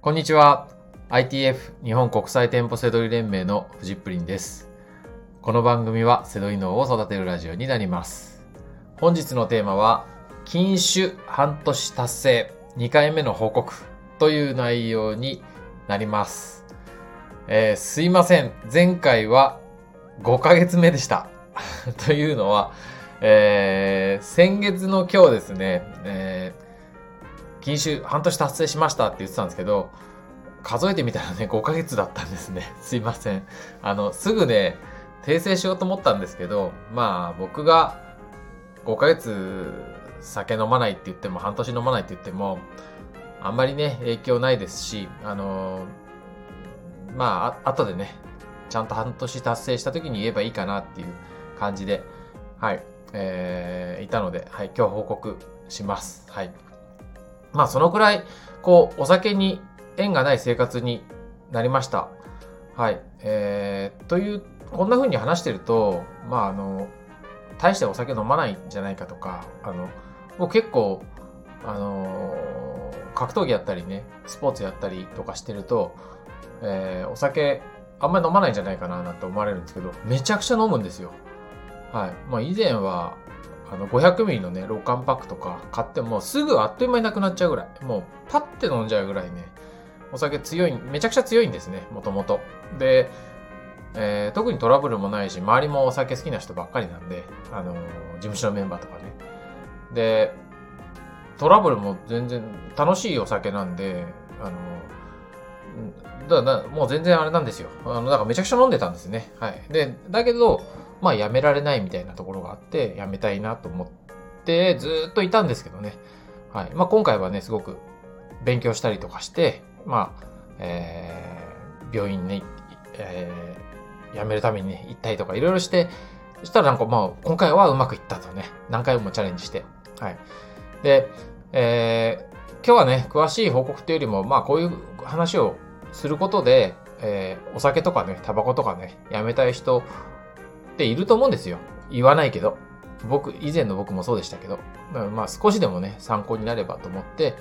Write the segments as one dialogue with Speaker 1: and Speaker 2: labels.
Speaker 1: こんにちは。ITF 日本国際店舗セドリ連盟のフジップリンです。この番組はセドリ脳を育てるラジオになります。本日のテーマは、禁酒半年達成2回目の報告という内容になります。えーすいません。前回は5ヶ月目でした。というのは、えー先月の今日ですね、えー禁酒半年達成しましたって言ってたんですけど、数えてみたらね、5ヶ月だったんですね。すいません。あの、すぐね、訂正しようと思ったんですけど、まあ、僕が5ヶ月酒飲まないって言っても、半年飲まないって言っても、あんまりね、影響ないですし、あのまあ、あ後でね、ちゃんと半年達成した時に言えばいいかなっていう感じで、はい、えー、いたので、はい、今日報告します。はい。まあ、そのくらい、こう、お酒に縁がない生活になりました。はい。えー、という、こんな風に話してると、まあ、あの、大してお酒飲まないんじゃないかとか、あの、僕結構、あの格闘技やったりね、スポーツやったりとかしてると、えーお酒あんまり飲まないんじゃないかななんて思われるんですけど、めちゃくちゃ飲むんですよ。はい。まあ以前は、あの、500ミリのね、6缶パックとか買ってもすぐあっという間になくなっちゃうぐらい。もう、パッて飲んじゃうぐらいね、お酒強い、めちゃくちゃ強いんですね、もともと。で、えー特にトラブルもないし、周りもお酒好きな人ばっかりなんで、あのー事務所のメンバーとかね。で、トラブルも全然楽しいお酒なんで、あのうんだだもう全然あれなんですよ。あの、だからめちゃくちゃ飲んでたんですね。はい。で、だけど、まあやめられないみたいなところがあって、やめたいなと思って、ずっといたんですけどね。はい。まあ今回はね、すごく勉強したりとかして、まあ、えー病院ね、えー辞めるためにね、行ったりとかいろいろして、そしたらなんかまあ、今回はうまくいったとね、何回もチャレンジして。はい。で、えー今日はね、詳しい報告というよりも、まあこういう話をすることで、えーお酒とかね、タバコとかね、やめたい人ていると思うんですよ。言わないけど。僕、以前の僕もそうでしたけど、まあ少しでもね、参考になればと思って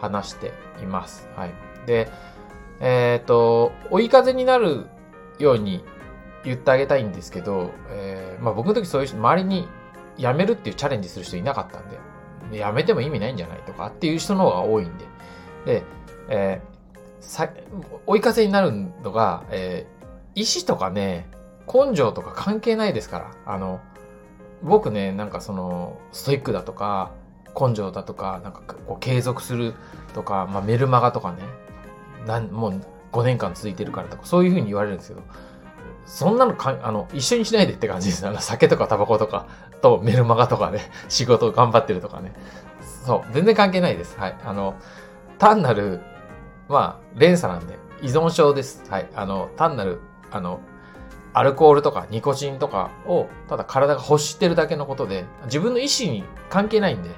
Speaker 1: 話しています。はい。で、えっ、と、追い風になるように言ってあげたいんですけど、えーまあ僕の時そういう人、周りに辞めるっていうチャレンジする人いなかったんで、で辞めても意味ないんじゃないとかっていう人の方が多いんで、で、えーさ、追い風になるのが、えー意志とかね、根性とか関係ないですから、あの、僕ね、なんかその、ストイックだとか、根性だとか、なんかこう継続するとか、まあメルマガとかね、なんもう5年間続いてるからとか、そういうふうに言われるんですけど、そんなのかあの、一緒にしないでって感じです。あの、酒とかタバコとかとメルマガとかね、仕事頑張ってるとかね。そう、全然関係ないです。はい。あの、単なる、まあ、連鎖なんで、依存症です。はい。あの、単なる、あの、アルコールとかニコチンとかを、ただ体が欲してるだけのことで、自分の意思に関係ないんで、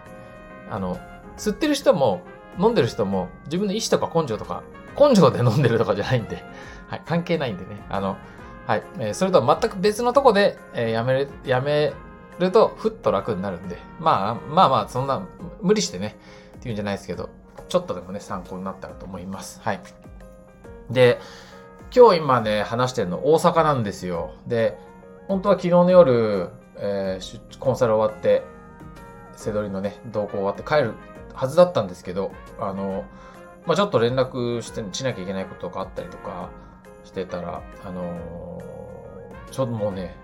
Speaker 1: あの、吸ってる人も、飲んでる人も、自分の意思とか根性とか、根性で飲んでるとかじゃないんで、はい、関係ないんでね。あの、はい、えーそれとは全く別のとこで、えーやめる、やめると、ふっと楽になるんで、まあ、まあまあ、そんな、無理してね、っていうんじゃないですけど、ちょっとでもね、参考になったらと思います。はい。で、今日今ね、話してるの大阪なんですよ。で、本当は昨日の夜、えーコンサル終わって、セドリのね、同行終わって帰るはずだったんですけど、あの、まあ、ちょっと連絡して、しなきゃいけないことがあったりとかしてたら、あのーちょっともうね、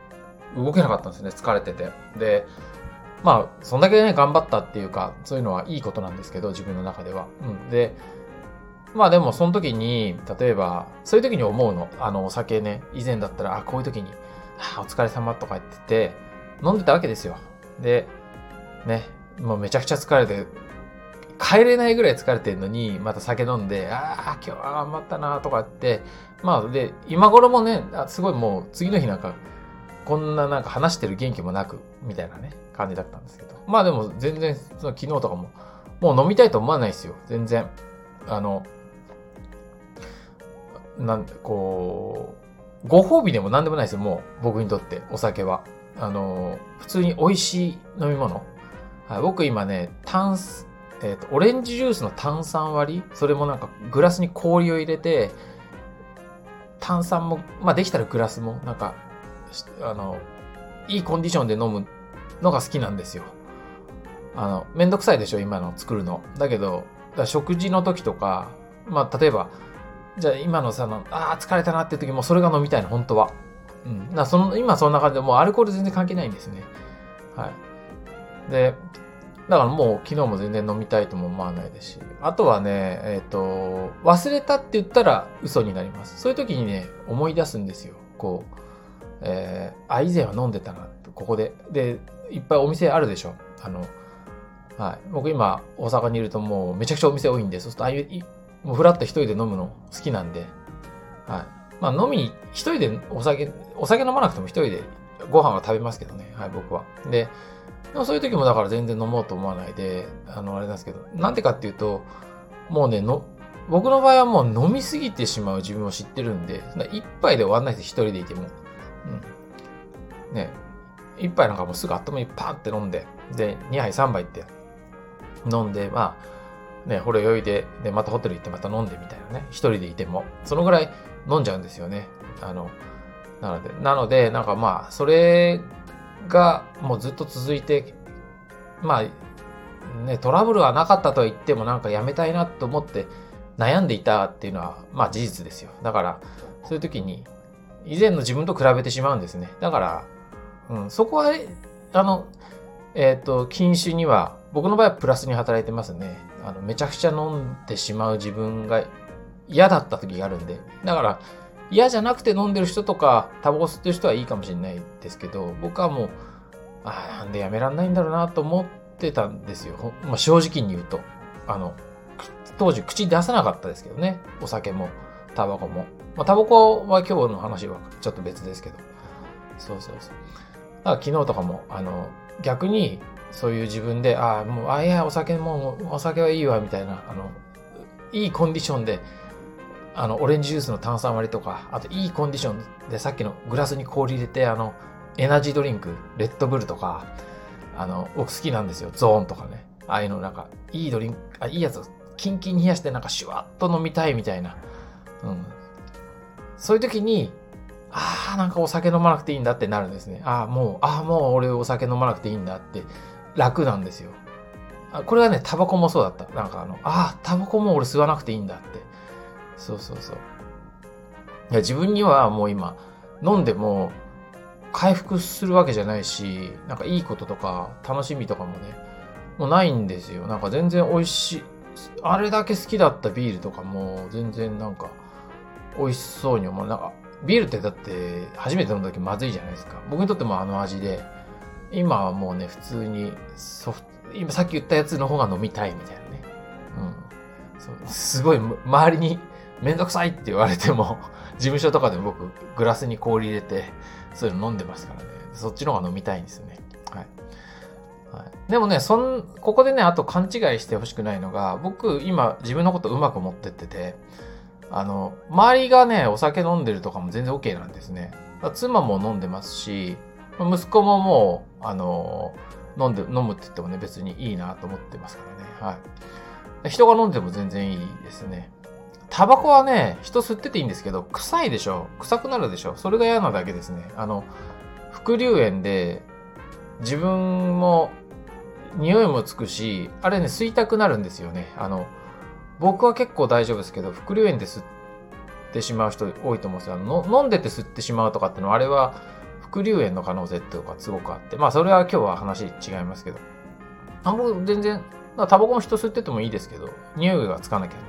Speaker 1: 動けなかったんですね、疲れてて。で、まあ、そんだけね、頑張ったっていうか、そういうのはいいことなんですけど、自分の中では。うん。で、まあでもその時に、例えば、そういう時に思うの。あの、お酒ね、以前だったら、あ、こういう時に、あ、お疲れ様とか言ってて、飲んでたわけですよ。で、ね、もうめちゃくちゃ疲れて、帰れないぐらい疲れてるのに、また酒飲んで、ああ、今日は頑張ったなとか言って、まあで、今頃もね、あすごいもう次の日なんか、こんななんか話してる元気もなく、みたいなね、感じだったんですけど。まあでも全然、その昨日とかも、もう飲みたいと思わないですよ。全然。あの、なんこう、ご褒美でも何でもないですよ、もう、僕にとって、お酒は。あの、普通に美味しい飲み物。はい、僕今ね、炭酸、えっ、と、オレンジジュースの炭酸割りそれもなんかグラスに氷を入れて、炭酸も、まあできたらグラスも、なんか、あの、いいコンディションで飲むのが好きなんですよ。あの、めんどくさいでしょ、今の作るの。だけど、食事の時とか、まあ例えば、じゃあ今のさ、ああ、疲れたなって時もそれが飲みたいの、本当は。うん。だその、今そんな感じでもうアルコール全然関係ないんですね。はい。で、だからもう昨日も全然飲みたいとも思わないですし。あとはね、えっ、ー、と、忘れたって言ったら嘘になります。そういう時にね、思い出すんですよ。こう、えー、あ、以前は飲んでたな、ここで。で、いっぱいお店あるでしょ。あの、はい。僕今、大阪にいるともうめちゃくちゃお店多いんで、そうすると、ああいう、もうフラッと一人で飲むの好きなんで、はい。まあ飲み、一人でお酒、お酒飲まなくても一人でご飯は食べますけどね、はい、僕は。で、でもそういう時もだから全然飲もうと思わないで、あの、あれなんですけど、なんでかっていうと、もうね、の、僕の場合はもう飲みすぎてしまう自分を知ってるんで、一杯で終わんないです、一人でいても。うん。ね、一杯なんかもうすぐあっという間にパンって飲んで、で、二杯三杯って飲んで、まあ、ね、ほろ酔いで、で、またホテル行ってまた飲んでみたいなね、一人でいても、そのぐらい飲んじゃうんですよね。あの、なので、なので、なんかまあ、それがもうずっと続いて、まあ、ね、トラブルはなかったとは言ってもなんかやめたいなと思って悩んでいたっていうのは、まあ事実ですよ。だから、そういう時に、以前の自分と比べてしまうんですね。だから、うん、そこは、あの、えっ、ー、と、禁酒には、僕の場合はプラスに働いてますね。あの、めちゃくちゃ飲んでしまう自分が嫌だった時があるんで。だから、嫌じゃなくて飲んでる人とか、タバコ吸ってる人はいいかもしれないですけど、僕はもう、ああ、なんでやめらんないんだろうなと思ってたんですよ。まあ、正直に言うと。あの、当時口出さなかったですけどね。お酒も、タバコも。まあ、タバコは今日の話はちょっと別ですけど。そうそうそう。だから昨日とかも、あの、逆に、そういう自分で、ああ、もう、ああ、いや、お酒もう、お酒はいいわ、みたいな、あの、いいコンディションで、あの、オレンジジュースの炭酸割りとか、あといいコンディションでさっきのグラスに氷入れて、あの、エナジードリンク、レッドブルとか、あの、僕好きなんですよ。ゾーンとかね。ああいうのなんか、いいドリンク、あ、いいやつをキンキンに冷やしてなんかシュワッと飲みたいみたいな。うん。そういう時に、ああ、なんかお酒飲まなくていいんだってなるんですね。ああ、もう、ああ、もう俺お酒飲まなくていいんだって楽なんですよ。あこれはね、タバコもそうだった。なんかあの、ああ、タバコも俺吸わなくていいんだって。そうそうそう。いや、自分にはもう今、飲んでも回復するわけじゃないし、なんかいいこととか楽しみとかもね、もうないんですよ。なんか全然美味しい。あれだけ好きだったビールとかも全然なんか美味しそうに思う。なんかビールってだって初めて飲んだ時まずいじゃないですか。僕にとってもあの味で、今はもうね、普通にソフト、今さっき言ったやつの方が飲みたいみたいなね。うん。そすごい周りにめんどくさいって言われても、事務所とかでも僕、グラスに氷入れて、そういうの飲んでますからね。そっちの方が飲みたいんですよね。はい。はい、でもね、そん、ここでね、あと勘違いしてほしくないのが、僕、今、自分のことうまく持ってってて、あの、周りがね、お酒飲んでるとかも全然 OK なんですね。妻も飲んでますし、息子ももう、あの、飲んで、飲むって言ってもね、別にいいなと思ってますからね。はい。人が飲んでも全然いいですね。タバコはね、人吸ってていいんですけど、臭いでしょ臭くなるでしょそれが嫌なだけですね。あの、副流炎で、自分も、匂いもつくし、あれね、吸いたくなるんですよね。あの、僕は結構大丈夫ですけど、副流炎で吸ってしまう人多いと思うんですよ。あの飲んでて吸ってしまうとかってのは、あれは、副流炎の可能性っていうかすごくあって、まあそれは今日は話違いますけど。あ僕全然、タバコも人吸っててもいいですけど、匂いがつかなきゃね。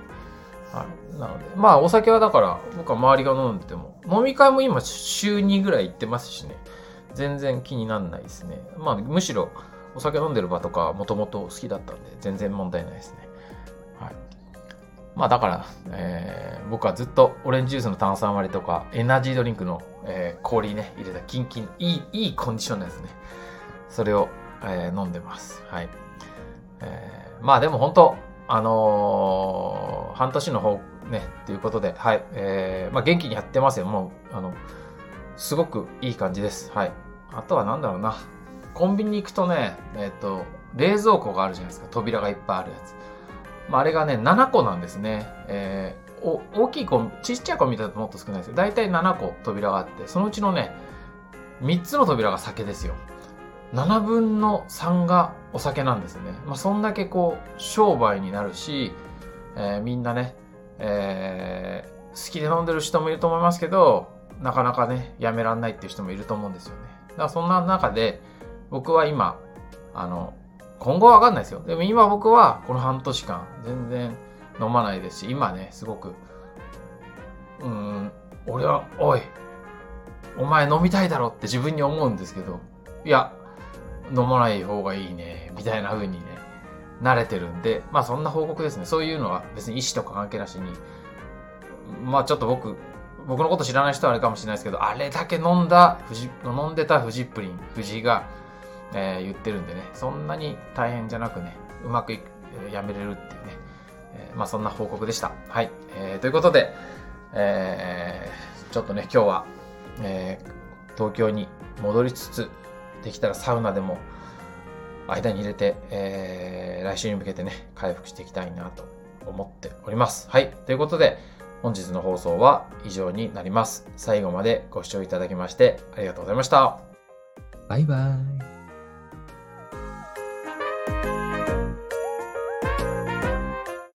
Speaker 1: はい。なので、まあお酒はだから僕は周りが飲んでても、飲み会も今週2ぐらい行ってますしね、全然気にならないですね。まあむしろお酒飲んでる場とかもともと好きだったんで、全然問題ないですね。まあだから、えー、僕はずっとオレンジジュースの炭酸割りとか、エナジードリンクの、えー、氷ね、入れたキンキン、いい、いいコンディションですね。それを、えー、飲んでます。はい。えー、まあでも本当あのー、半年の方ね、ということで、はい、えー、まあ元気にやってますよ。もう、あの、すごくいい感じです。はい。あとはなんだろうな。コンビニに行くとね、えっ、ー、と、冷蔵庫があるじゃないですか。扉がいっぱいあるやつ。まあ、あれがね、7個なんですね。えー、お大きい子、ちっちゃい子見たらもっと少ないですよ。だいたい7個扉があって、そのうちのね、3つの扉が酒ですよ。7分の3がお酒なんですね。まあ、そんだけこう、商売になるし、えー、みんなね、えー、好きで飲んでる人もいると思いますけど、なかなかね、やめらんないっていう人もいると思うんですよね。だからそんな中で、僕は今、あの、今後はわかんないですよ。でも今僕はこの半年間全然飲まないですし、今ね、すごく、うーん、俺は、おい、お前飲みたいだろって自分に思うんですけど、いや、飲まない方がいいね、みたいな風にね、慣れてるんで、まあそんな報告ですね。そういうのは別に意思とか関係なしに、まあちょっと僕、僕のこと知らない人はあれかもしれないですけど、あれだけ飲んだ、飲んでたフジプリン、藤井が、えー、言ってるんでね、そんなに大変じゃなくね、うまくいやめれるっていうね、えー、まあそんな報告でした。はい。えー、ということで、えー、ちょっとね、今日は、えー、東京に戻りつつ、できたらサウナでも間に入れて、えー、来週に向けてね、回復していきたいなと思っております。はい。ということで、本日の放送は以上になります。最後までご視聴いただきましてありがとうございました。
Speaker 2: バイバイ。